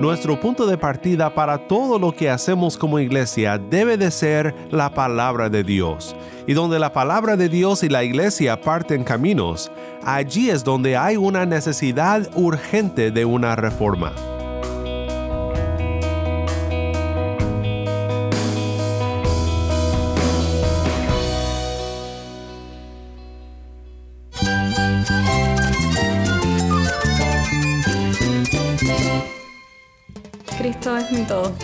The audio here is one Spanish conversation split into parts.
Nuestro punto de partida para todo lo que hacemos como iglesia debe de ser la palabra de Dios. Y donde la palabra de Dios y la iglesia parten caminos, allí es donde hay una necesidad urgente de una reforma.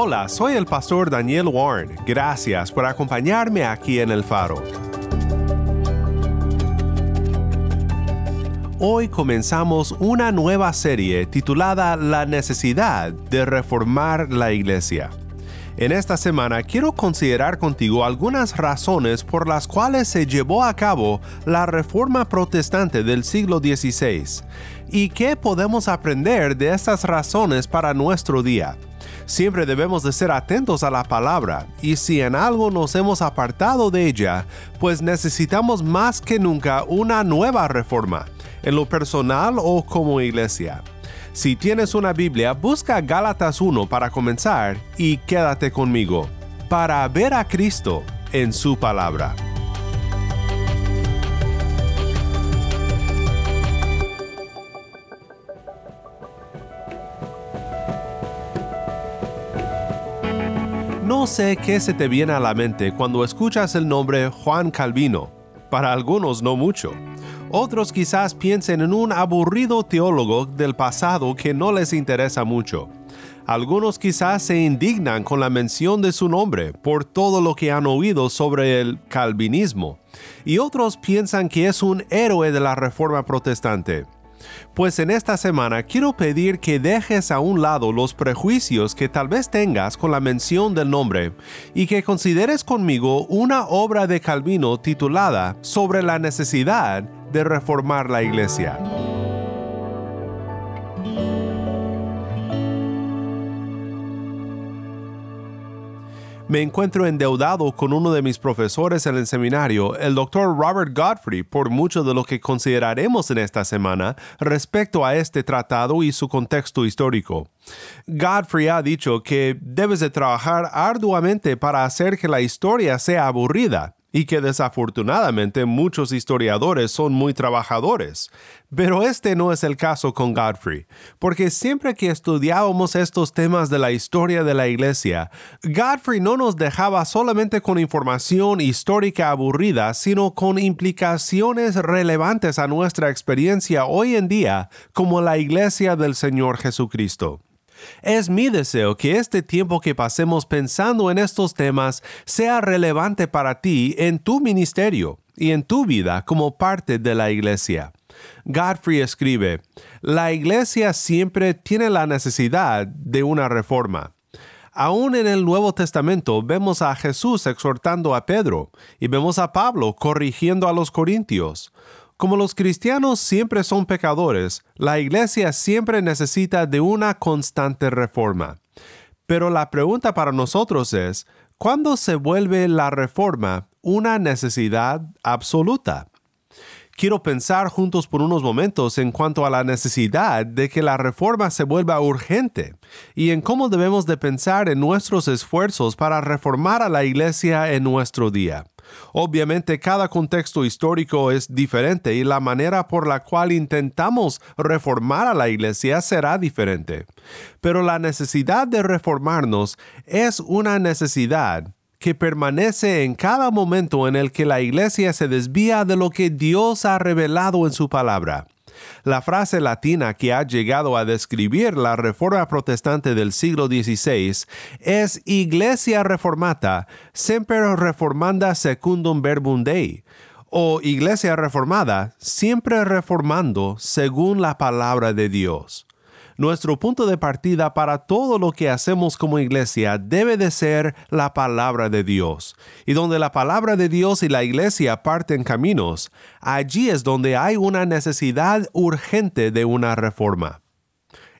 Hola, soy el pastor Daniel Warren. Gracias por acompañarme aquí en El Faro. Hoy comenzamos una nueva serie titulada La necesidad de reformar la iglesia. En esta semana quiero considerar contigo algunas razones por las cuales se llevó a cabo la reforma protestante del siglo XVI y qué podemos aprender de estas razones para nuestro día. Siempre debemos de ser atentos a la palabra y si en algo nos hemos apartado de ella, pues necesitamos más que nunca una nueva reforma, en lo personal o como iglesia. Si tienes una Biblia, busca Gálatas 1 para comenzar y quédate conmigo, para ver a Cristo en su palabra. No sé qué se te viene a la mente cuando escuchas el nombre Juan Calvino. Para algunos no mucho. Otros quizás piensen en un aburrido teólogo del pasado que no les interesa mucho. Algunos quizás se indignan con la mención de su nombre por todo lo que han oído sobre el calvinismo. Y otros piensan que es un héroe de la Reforma Protestante. Pues en esta semana quiero pedir que dejes a un lado los prejuicios que tal vez tengas con la mención del nombre y que consideres conmigo una obra de Calvino titulada Sobre la necesidad de reformar la iglesia. Me encuentro endeudado con uno de mis profesores en el seminario, el Dr. Robert Godfrey, por mucho de lo que consideraremos en esta semana respecto a este tratado y su contexto histórico. Godfrey ha dicho que debes de trabajar arduamente para hacer que la historia sea aburrida y que desafortunadamente muchos historiadores son muy trabajadores. Pero este no es el caso con Godfrey, porque siempre que estudiábamos estos temas de la historia de la iglesia, Godfrey no nos dejaba solamente con información histórica aburrida, sino con implicaciones relevantes a nuestra experiencia hoy en día como la iglesia del Señor Jesucristo. Es mi deseo que este tiempo que pasemos pensando en estos temas sea relevante para ti en tu ministerio y en tu vida como parte de la iglesia. Godfrey escribe, la iglesia siempre tiene la necesidad de una reforma. Aún en el Nuevo Testamento vemos a Jesús exhortando a Pedro y vemos a Pablo corrigiendo a los corintios. Como los cristianos siempre son pecadores, la iglesia siempre necesita de una constante reforma. Pero la pregunta para nosotros es, ¿cuándo se vuelve la reforma una necesidad absoluta? Quiero pensar juntos por unos momentos en cuanto a la necesidad de que la reforma se vuelva urgente y en cómo debemos de pensar en nuestros esfuerzos para reformar a la iglesia en nuestro día. Obviamente cada contexto histórico es diferente y la manera por la cual intentamos reformar a la iglesia será diferente. Pero la necesidad de reformarnos es una necesidad que permanece en cada momento en el que la iglesia se desvía de lo que Dios ha revelado en su palabra. La frase latina que ha llegado a describir la reforma protestante del siglo XVI es Iglesia reformata, semper reformanda secundum verbum Dei, o iglesia reformada, siempre reformando según la palabra de Dios. Nuestro punto de partida para todo lo que hacemos como iglesia debe de ser la palabra de Dios. Y donde la palabra de Dios y la iglesia parten caminos, allí es donde hay una necesidad urgente de una reforma.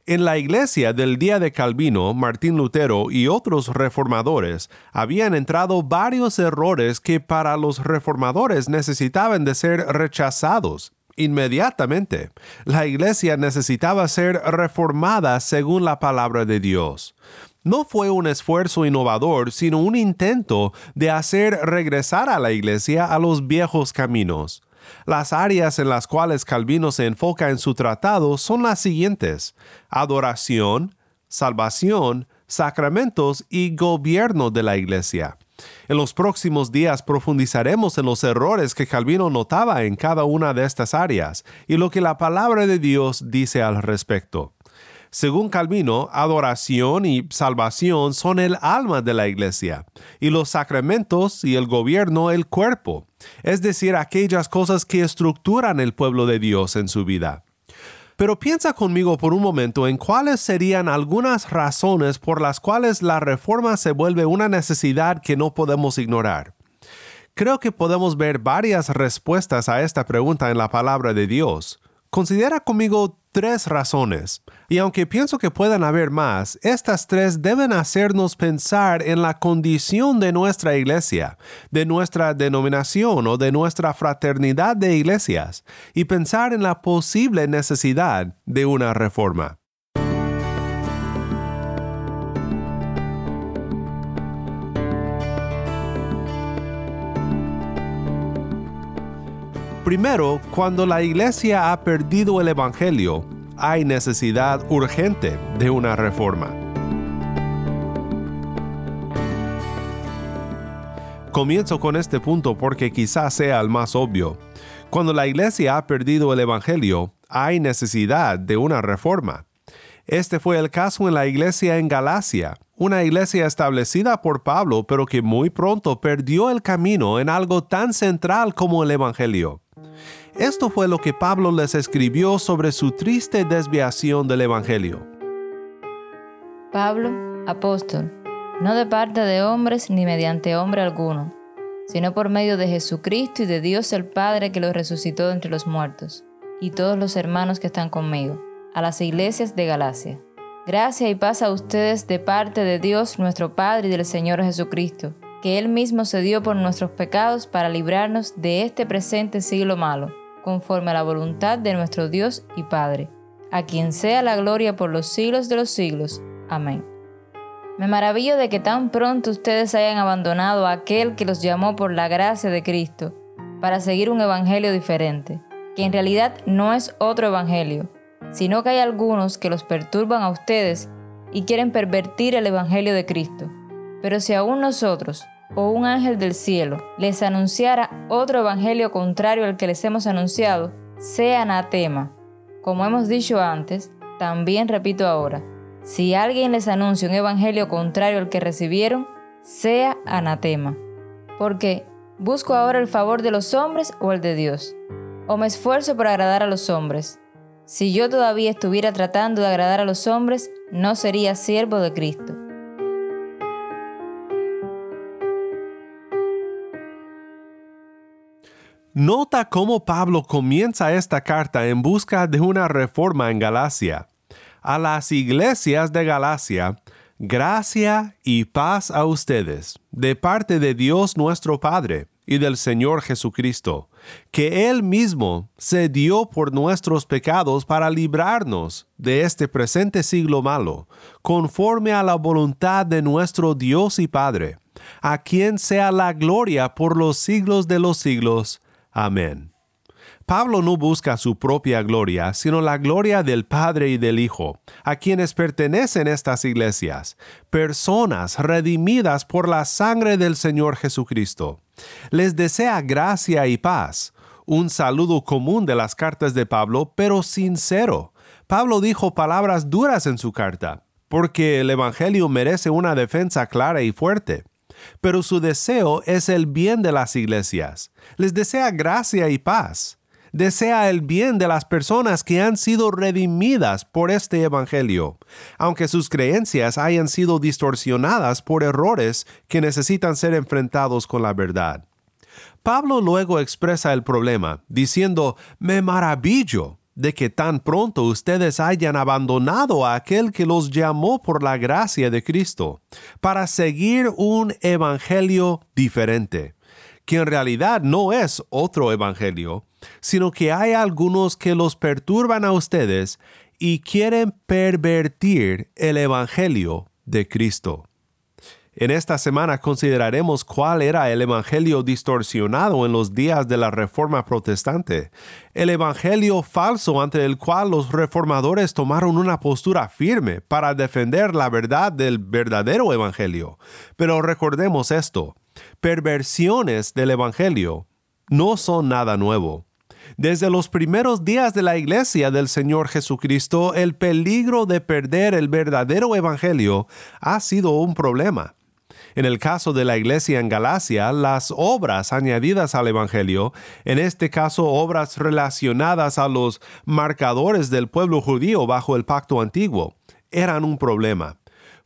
En la iglesia del día de Calvino, Martín Lutero y otros reformadores habían entrado varios errores que para los reformadores necesitaban de ser rechazados inmediatamente. La iglesia necesitaba ser reformada según la palabra de Dios. No fue un esfuerzo innovador, sino un intento de hacer regresar a la iglesia a los viejos caminos. Las áreas en las cuales Calvino se enfoca en su tratado son las siguientes. Adoración, salvación, sacramentos y gobierno de la iglesia. En los próximos días profundizaremos en los errores que Calvino notaba en cada una de estas áreas y lo que la palabra de Dios dice al respecto. Según Calvino, adoración y salvación son el alma de la iglesia, y los sacramentos y el gobierno el cuerpo, es decir, aquellas cosas que estructuran el pueblo de Dios en su vida. Pero piensa conmigo por un momento en cuáles serían algunas razones por las cuales la reforma se vuelve una necesidad que no podemos ignorar. Creo que podemos ver varias respuestas a esta pregunta en la palabra de Dios. Considera conmigo tres razones, y aunque pienso que puedan haber más, estas tres deben hacernos pensar en la condición de nuestra iglesia, de nuestra denominación o de nuestra fraternidad de iglesias, y pensar en la posible necesidad de una reforma. Primero, cuando la iglesia ha perdido el Evangelio, hay necesidad urgente de una reforma. Comienzo con este punto porque quizás sea el más obvio. Cuando la iglesia ha perdido el Evangelio, hay necesidad de una reforma. Este fue el caso en la iglesia en Galacia, una iglesia establecida por Pablo, pero que muy pronto perdió el camino en algo tan central como el Evangelio. Esto fue lo que Pablo les escribió sobre su triste desviación del Evangelio. Pablo, apóstol, no de parte de hombres ni mediante hombre alguno, sino por medio de Jesucristo y de Dios el Padre que lo resucitó entre los muertos, y todos los hermanos que están conmigo, a las iglesias de Galacia. Gracia y paz a ustedes de parte de Dios nuestro Padre y del Señor Jesucristo, que Él mismo se dio por nuestros pecados para librarnos de este presente siglo malo conforme a la voluntad de nuestro Dios y Padre, a quien sea la gloria por los siglos de los siglos. Amén. Me maravillo de que tan pronto ustedes hayan abandonado a aquel que los llamó por la gracia de Cristo para seguir un evangelio diferente, que en realidad no es otro evangelio, sino que hay algunos que los perturban a ustedes y quieren pervertir el evangelio de Cristo. Pero si aún nosotros, o un ángel del cielo les anunciara otro evangelio contrario al que les hemos anunciado, sea anatema. Como hemos dicho antes, también repito ahora, si alguien les anuncia un evangelio contrario al que recibieron, sea anatema. Porque, ¿busco ahora el favor de los hombres o el de Dios? ¿O me esfuerzo por agradar a los hombres? Si yo todavía estuviera tratando de agradar a los hombres, no sería siervo de Cristo. Nota cómo Pablo comienza esta carta en busca de una reforma en Galacia. A las iglesias de Galacia, gracia y paz a ustedes, de parte de Dios nuestro Padre y del Señor Jesucristo, que Él mismo se dio por nuestros pecados para librarnos de este presente siglo malo, conforme a la voluntad de nuestro Dios y Padre, a quien sea la gloria por los siglos de los siglos. Amén. Pablo no busca su propia gloria, sino la gloria del Padre y del Hijo, a quienes pertenecen estas iglesias, personas redimidas por la sangre del Señor Jesucristo. Les desea gracia y paz, un saludo común de las cartas de Pablo, pero sincero. Pablo dijo palabras duras en su carta, porque el Evangelio merece una defensa clara y fuerte. Pero su deseo es el bien de las iglesias. Les desea gracia y paz. Desea el bien de las personas que han sido redimidas por este Evangelio, aunque sus creencias hayan sido distorsionadas por errores que necesitan ser enfrentados con la verdad. Pablo luego expresa el problema, diciendo, me maravillo de que tan pronto ustedes hayan abandonado a aquel que los llamó por la gracia de Cristo, para seguir un evangelio diferente, que en realidad no es otro evangelio, sino que hay algunos que los perturban a ustedes y quieren pervertir el evangelio de Cristo. En esta semana consideraremos cuál era el Evangelio distorsionado en los días de la Reforma Protestante, el Evangelio falso ante el cual los reformadores tomaron una postura firme para defender la verdad del verdadero Evangelio. Pero recordemos esto, perversiones del Evangelio no son nada nuevo. Desde los primeros días de la iglesia del Señor Jesucristo, el peligro de perder el verdadero Evangelio ha sido un problema. En el caso de la iglesia en Galacia, las obras añadidas al Evangelio, en este caso obras relacionadas a los marcadores del pueblo judío bajo el pacto antiguo, eran un problema.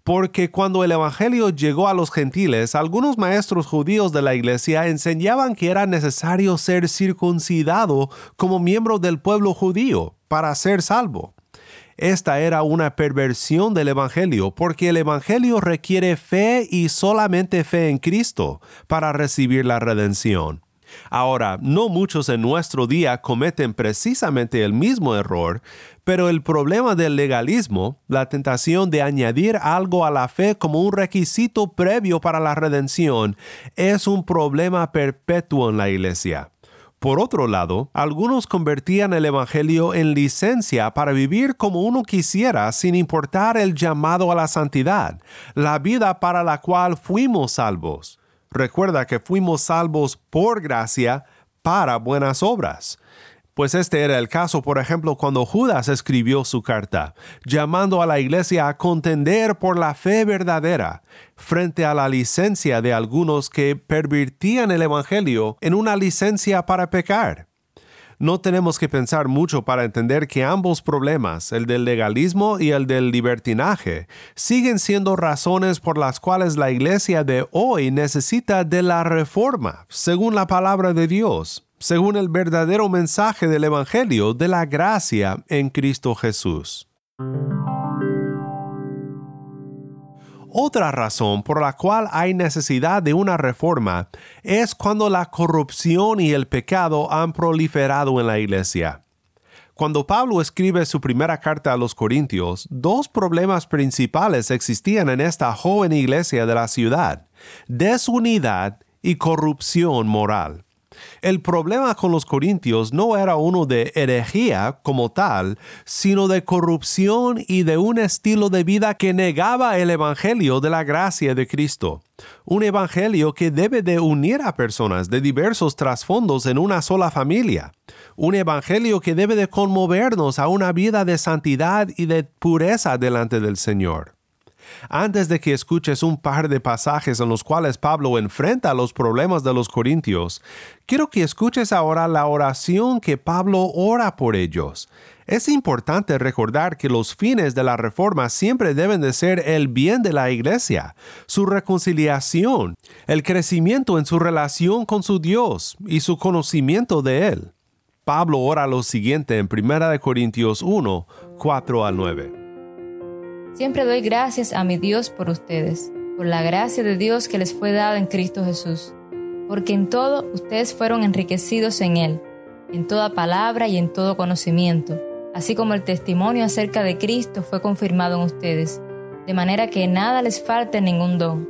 Porque cuando el Evangelio llegó a los gentiles, algunos maestros judíos de la iglesia enseñaban que era necesario ser circuncidado como miembro del pueblo judío para ser salvo. Esta era una perversión del Evangelio porque el Evangelio requiere fe y solamente fe en Cristo para recibir la redención. Ahora, no muchos en nuestro día cometen precisamente el mismo error, pero el problema del legalismo, la tentación de añadir algo a la fe como un requisito previo para la redención, es un problema perpetuo en la Iglesia. Por otro lado, algunos convertían el Evangelio en licencia para vivir como uno quisiera sin importar el llamado a la santidad, la vida para la cual fuimos salvos. Recuerda que fuimos salvos por gracia para buenas obras. Pues este era el caso, por ejemplo, cuando Judas escribió su carta, llamando a la iglesia a contender por la fe verdadera, frente a la licencia de algunos que pervertían el Evangelio en una licencia para pecar. No tenemos que pensar mucho para entender que ambos problemas, el del legalismo y el del libertinaje, siguen siendo razones por las cuales la iglesia de hoy necesita de la reforma, según la palabra de Dios según el verdadero mensaje del Evangelio de la gracia en Cristo Jesús. Otra razón por la cual hay necesidad de una reforma es cuando la corrupción y el pecado han proliferado en la iglesia. Cuando Pablo escribe su primera carta a los Corintios, dos problemas principales existían en esta joven iglesia de la ciudad, desunidad y corrupción moral. El problema con los corintios no era uno de herejía como tal, sino de corrupción y de un estilo de vida que negaba el Evangelio de la gracia de Cristo. Un Evangelio que debe de unir a personas de diversos trasfondos en una sola familia. Un Evangelio que debe de conmovernos a una vida de santidad y de pureza delante del Señor. Antes de que escuches un par de pasajes en los cuales Pablo enfrenta los problemas de los corintios, quiero que escuches ahora la oración que Pablo ora por ellos. Es importante recordar que los fines de la reforma siempre deben de ser el bien de la iglesia, su reconciliación, el crecimiento en su relación con su Dios y su conocimiento de Él. Pablo ora lo siguiente en 1 Corintios 1, 4 al 9. Siempre doy gracias a mi Dios por ustedes, por la gracia de Dios que les fue dada en Cristo Jesús, porque en todo ustedes fueron enriquecidos en Él, en toda palabra y en todo conocimiento, así como el testimonio acerca de Cristo fue confirmado en ustedes, de manera que nada les falte ningún don,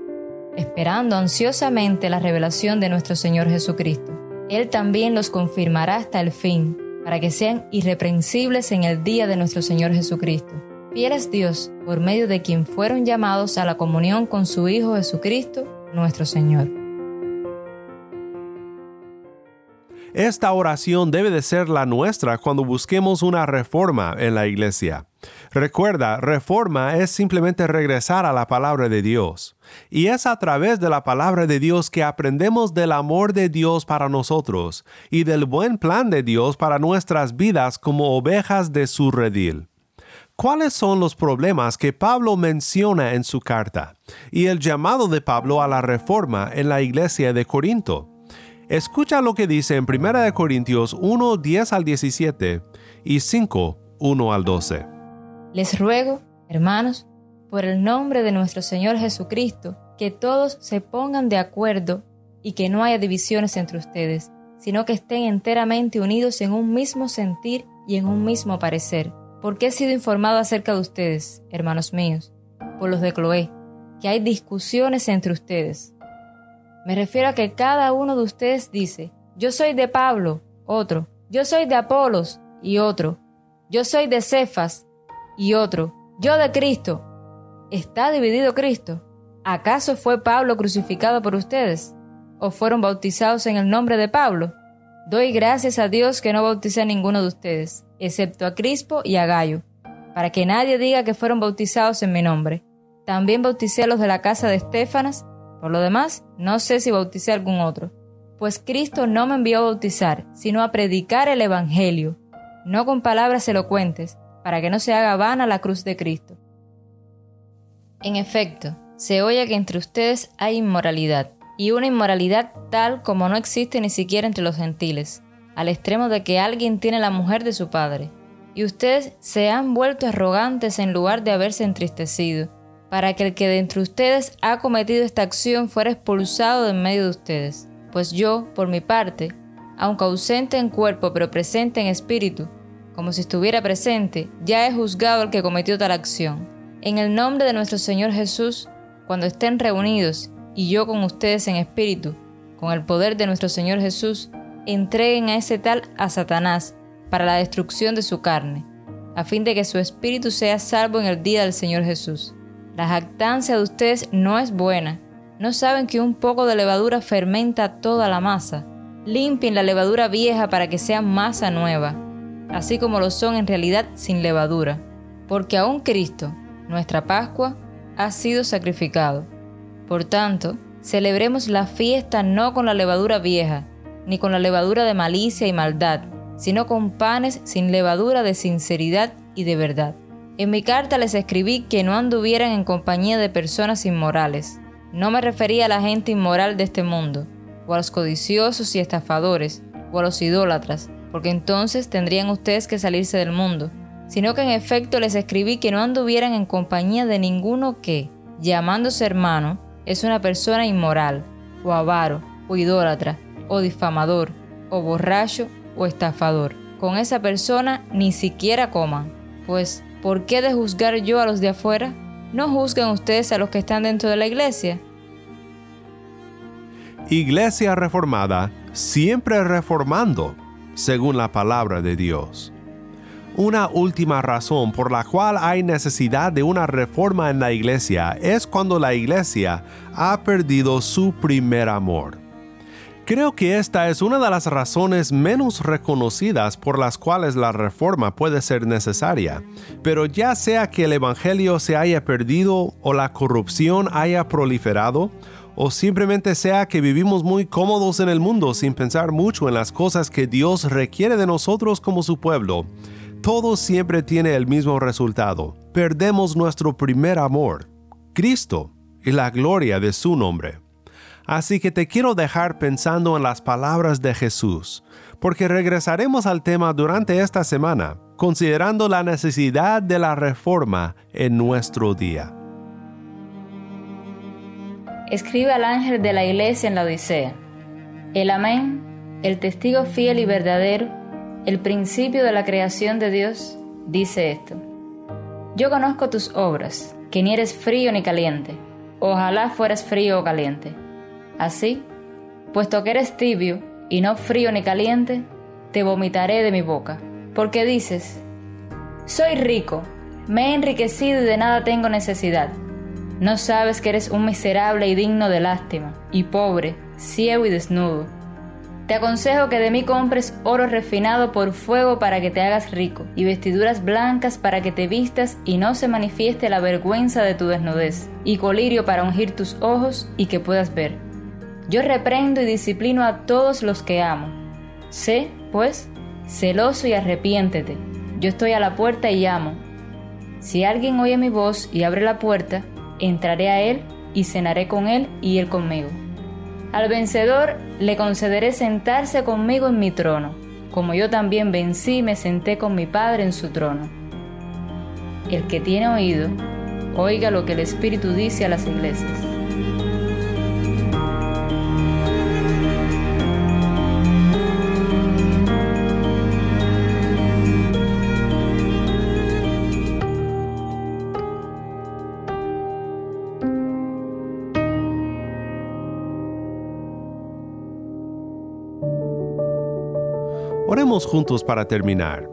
esperando ansiosamente la revelación de nuestro Señor Jesucristo. Él también los confirmará hasta el fin, para que sean irreprensibles en el día de nuestro Señor Jesucristo Fiel es Dios, por medio de quien fueron llamados a la comunión con su Hijo Jesucristo, nuestro Señor. Esta oración debe de ser la nuestra cuando busquemos una reforma en la iglesia. Recuerda, reforma es simplemente regresar a la palabra de Dios. Y es a través de la palabra de Dios que aprendemos del amor de Dios para nosotros y del buen plan de Dios para nuestras vidas como ovejas de su redil. ¿Cuáles son los problemas que Pablo menciona en su carta y el llamado de Pablo a la reforma en la iglesia de Corinto? Escucha lo que dice en 1 Corintios 1, 10 al 17 y 5, 1 al 12. Les ruego, hermanos, por el nombre de nuestro Señor Jesucristo, que todos se pongan de acuerdo y que no haya divisiones entre ustedes, sino que estén enteramente unidos en un mismo sentir y en un mismo parecer. Porque he sido informado acerca de ustedes, hermanos míos, por los de Cloé, que hay discusiones entre ustedes. Me refiero a que cada uno de ustedes dice, yo soy de Pablo, otro, yo soy de Apolos, y otro, yo soy de Cefas, y otro, yo de Cristo. ¿Está dividido Cristo? ¿Acaso fue Pablo crucificado por ustedes? ¿O fueron bautizados en el nombre de Pablo? Doy gracias a Dios que no bauticé a ninguno de ustedes, excepto a Crispo y a Gallo, para que nadie diga que fueron bautizados en mi nombre. También bauticé a los de la casa de Estefanas, por lo demás, no sé si bauticé a algún otro, pues Cristo no me envió a bautizar, sino a predicar el Evangelio, no con palabras elocuentes, para que no se haga vana la cruz de Cristo. En efecto, se oye que entre ustedes hay inmoralidad, y una inmoralidad tal como no existe ni siquiera entre los gentiles, al extremo de que alguien tiene la mujer de su padre. Y ustedes se han vuelto arrogantes en lugar de haberse entristecido, para que el que de entre ustedes ha cometido esta acción fuera expulsado de en medio de ustedes. Pues yo, por mi parte, aunque ausente en cuerpo pero presente en espíritu, como si estuviera presente, ya he juzgado al que cometió tal acción. En el nombre de nuestro Señor Jesús, cuando estén reunidos, y yo con ustedes en espíritu, con el poder de nuestro Señor Jesús, entreguen a ese tal a Satanás para la destrucción de su carne, a fin de que su espíritu sea salvo en el día del Señor Jesús. La jactancia de ustedes no es buena. ¿No saben que un poco de levadura fermenta toda la masa? Limpien la levadura vieja para que sea masa nueva así como lo son en realidad sin levadura, porque aún Cristo, nuestra Pascua, ha sido sacrificado. Por tanto, celebremos la fiesta no con la levadura vieja, ni con la levadura de malicia y maldad, sino con panes sin levadura de sinceridad y de verdad. En mi carta les escribí que no anduvieran en compañía de personas inmorales. No me refería a la gente inmoral de este mundo, o a los codiciosos y estafadores, o a los idólatras, porque entonces tendrían ustedes que salirse del mundo, sino que en efecto les escribí que no anduvieran en compañía de ninguno que, llamándose hermano, es una persona inmoral, o avaro, o idólatra, o difamador, o borracho, o estafador. Con esa persona ni siquiera coman, pues, ¿por qué de juzgar yo a los de afuera? ¿No juzgan ustedes a los que están dentro de la iglesia? Iglesia reformada, siempre reformando según la palabra de Dios. Una última razón por la cual hay necesidad de una reforma en la iglesia es cuando la iglesia ha perdido su primer amor. Creo que esta es una de las razones menos reconocidas por las cuales la reforma puede ser necesaria, pero ya sea que el Evangelio se haya perdido o la corrupción haya proliferado, o simplemente sea que vivimos muy cómodos en el mundo sin pensar mucho en las cosas que Dios requiere de nosotros como su pueblo, todo siempre tiene el mismo resultado. Perdemos nuestro primer amor, Cristo, y la gloria de su nombre. Así que te quiero dejar pensando en las palabras de Jesús, porque regresaremos al tema durante esta semana, considerando la necesidad de la reforma en nuestro día escribe al ángel de la iglesia en la Odisea. El Amén, el testigo fiel y verdadero, el principio de la creación de Dios, dice esto. Yo conozco tus obras, que ni eres frío ni caliente. Ojalá fueras frío o caliente. Así, puesto que eres tibio y no frío ni caliente, te vomitaré de mi boca. Porque dices, soy rico, me he enriquecido y de nada tengo necesidad no sabes que eres un miserable y digno de lástima, y pobre, ciego y desnudo. Te aconsejo que de mí compres oro refinado por fuego para que te hagas rico, y vestiduras blancas para que te vistas y no se manifieste la vergüenza de tu desnudez, y colirio para ungir tus ojos y que puedas ver. Yo reprendo y disciplino a todos los que amo. Sé, pues, celoso y arrepiéntete. Yo estoy a la puerta y llamo. Si alguien oye mi voz y abre la puerta, entraré a él y cenaré con él y él conmigo. Al vencedor le concederé sentarse conmigo en mi trono, como yo también vencí y me senté con mi Padre en su trono. El que tiene oído, oiga lo que el Espíritu dice a las iglesias. Juntos para terminar.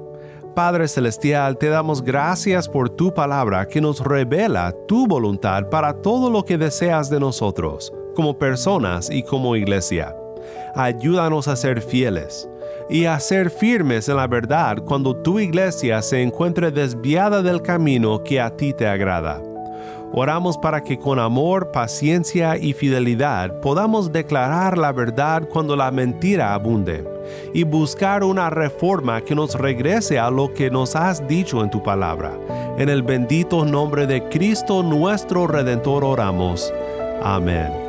Padre Celestial, te damos gracias por tu palabra que nos revela tu voluntad para todo lo que deseas de nosotros, como personas y como iglesia. Ayúdanos a ser fieles y a ser firmes en la verdad cuando tu iglesia se encuentre desviada del camino que a ti te agrada. Oramos para que con amor, paciencia y fidelidad podamos declarar la verdad cuando la mentira abunde y buscar una reforma que nos regrese a lo que nos has dicho en tu palabra. En el bendito nombre de Cristo nuestro Redentor oramos. Amén.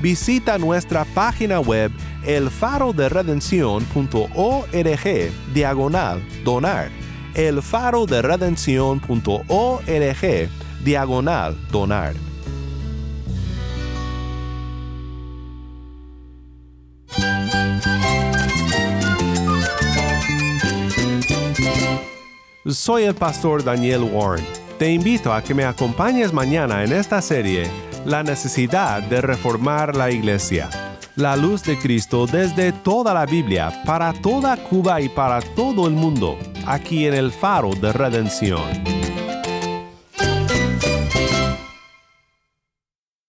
visita nuestra página web elfaroderedención.org diagonal donar. elfaroderedención.org diagonal donar. Soy el pastor Daniel Warren. Te invito a que me acompañes mañana en esta serie, La necesidad de reformar la iglesia la luz de Cristo desde toda la Biblia, para toda Cuba y para todo el mundo, aquí en el faro de redención.